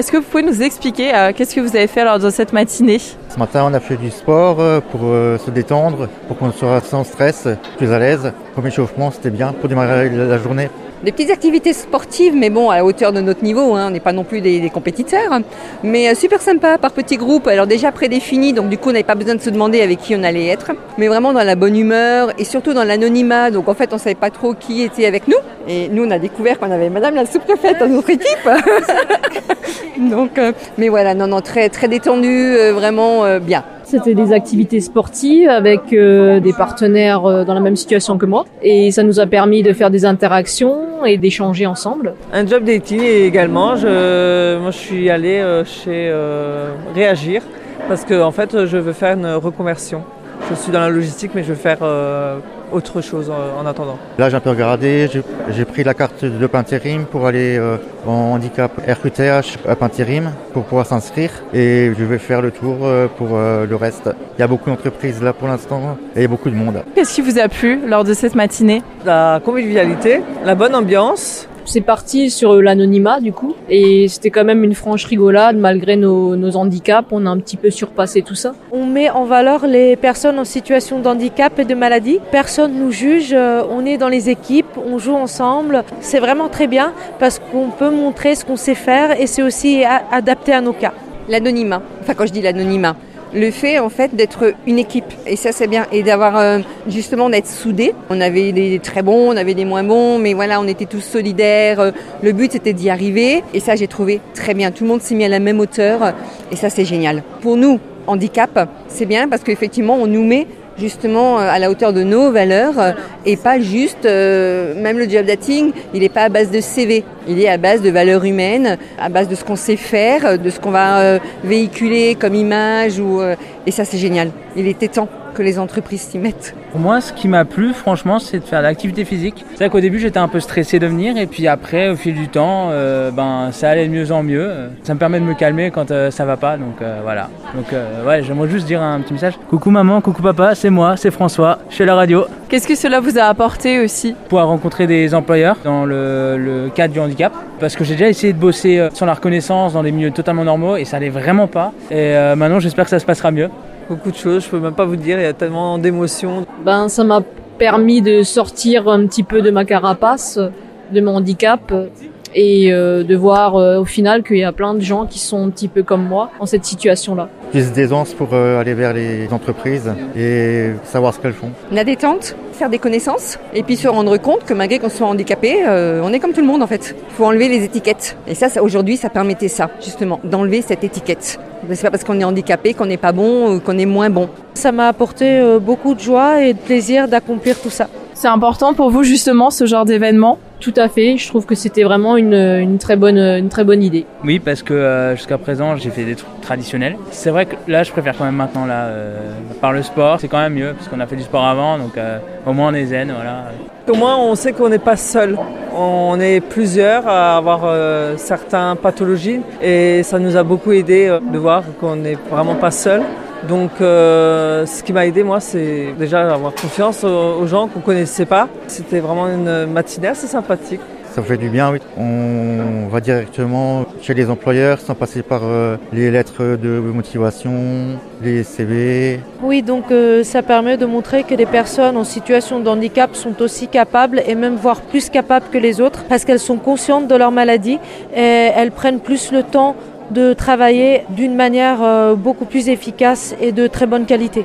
Est-ce que vous pouvez nous expliquer euh, qu'est-ce que vous avez fait lors de cette matinée Ce matin, on a fait du sport euh, pour euh, se détendre, pour qu'on soit sans stress, plus à l'aise. Comme échauffement, c'était bien pour démarrer la journée. Des petites activités sportives, mais bon, à la hauteur de notre niveau, hein, on n'est pas non plus des, des compétiteurs. hein. Mais euh, super sympa, par petits groupes, alors déjà prédéfinis, donc du coup on n'avait pas besoin de se demander avec qui on allait être. Mais vraiment dans la bonne humeur et surtout dans l'anonymat, donc en fait on savait pas trop qui était avec nous. Et nous on a découvert qu'on avait Madame la sous-préfète dans notre équipe. donc, euh, mais voilà, non, non, très, très détendu, euh, vraiment euh, bien. C'était des activités sportives avec euh, des partenaires euh, dans la même situation que moi. Et ça nous a permis de faire des interactions et d'échanger ensemble. Un job dating également. Je, moi, je suis allée euh, chez euh, Réagir parce que en fait, je veux faire une reconversion. Je suis dans la logistique, mais je veux faire euh, autre chose en, en attendant. Là, j'ai un peu regardé, j'ai- pris la carte de Pintérim pour aller euh, en handicap RQTH à Pintérim pour pouvoir s'inscrire et je vais faire le tour euh, pour euh, le reste. Il y a beaucoup d'entreprises là pour l'instant et beaucoup de monde. Qu'est-ce qui vous a plu lors de cette matinée? La convivialité, la bonne ambiance. C'est parti sur l'anonymat du coup. Et c'était quand même une franche rigolade malgré nos, nos handicaps. On a un petit peu surpassé tout ça. On met en valeur les personnes en situation de handicap et de maladie. Personne nous juge, euh, on est dans les équipes, on joue ensemble. C'est vraiment très bien parce qu'on peut montrer ce qu'on sait faire et c'est aussi adapté à nos cas. L'anonymat, enfin quand je dis l'anonymat, le fait en fait d'être une équipe et ça c'est bien et d'avoir euh, justement d'être soudés. On avait des très bons, on avait des moins bons, mais voilà on était tous solidaires. Euh, Le but c'était d'y arriver et ça j'ai trouvé très bien. Tout le monde s'est mis à la même hauteur et ça c'est génial. Pour nous handicap c'est bien parce qu'effectivement on nous met justement euh, à la hauteur de nos valeurs euh, et pas juste euh, même le job dating il n'est pas à base de CV il est à base de valeurs humaines à base de ce qu'on sait faire de ce qu'on va véhiculer comme image ou et ça c'est génial. Il était temps que les entreprises s'y mettent Pour moi, ce qui m'a plu, franchement, c'est de faire de l'activité physique. C'est vrai qu'au début, j'étais un peu stressé de venir, et puis après, au fil du temps, euh, ben, ça allait de mieux en mieux. Ça me permet de me calmer quand euh, ça va pas, donc euh, voilà. Donc euh, ouais, j'aimerais juste dire un petit message. Coucou maman, coucou papa, c'est moi, c'est François, à la radio. Qu'est-ce que cela vous a apporté aussi Pouvoir rencontrer des employeurs dans le, le cadre du handicap, parce que j'ai déjà essayé de bosser sans la reconnaissance dans des milieux totalement normaux, et ça allait vraiment pas. Et maintenant, j'espère que ça se passera mieux. Beaucoup de choses, je peux même pas vous dire, il y a tellement d'émotions. Ben, ça m'a permis de sortir un petit peu de ma carapace, de mon handicap, et euh, de voir euh, au final qu'il y a plein de gens qui sont un petit peu comme moi en cette situation-là. Plus d'aisance pour euh, aller vers les entreprises et savoir ce qu'elles font. la détente faire des connaissances et puis se rendre compte que malgré qu'on soit handicapé euh, on est comme tout le monde en fait il faut enlever les étiquettes et ça, ça aujourd'hui ça permettait ça justement d'enlever cette étiquette c'est pas parce qu'on est handicapé qu'on n'est pas bon ou qu'on est moins bon Ça m'a apporté beaucoup de joie et de plaisir d'accomplir tout ça. C'est important pour vous justement ce genre d'événement? Tout à fait, je trouve que c'était vraiment une, une, très bonne, une très bonne idée. Oui, parce que euh, jusqu'à présent, j'ai fait des trucs traditionnels. C'est vrai que là, je préfère quand même maintenant, là, euh, par le sport, c'est quand même mieux, parce qu'on a fait du sport avant, donc euh, au moins on est zen, voilà. Au moins, on sait qu'on n'est pas seul. On est plusieurs à avoir euh, certaines pathologies et ça nous a beaucoup aidé euh, de voir qu'on n'est vraiment pas seul. Donc, euh, ce qui m'a aidé, moi, c'est déjà avoir confiance aux, aux gens qu'on connaissait pas. C'était vraiment une matinée assez sympathique. Ça fait du bien, oui. On va directement chez les employeurs sans passer par euh, les lettres de motivation, les CV. Oui, donc euh, ça permet de montrer que les personnes en situation de handicap sont aussi capables et même voire plus capables que les autres parce qu'elles sont conscientes de leur maladie et elles prennent plus le temps de travailler d'une manière euh, beaucoup plus efficace et de très bonne qualité.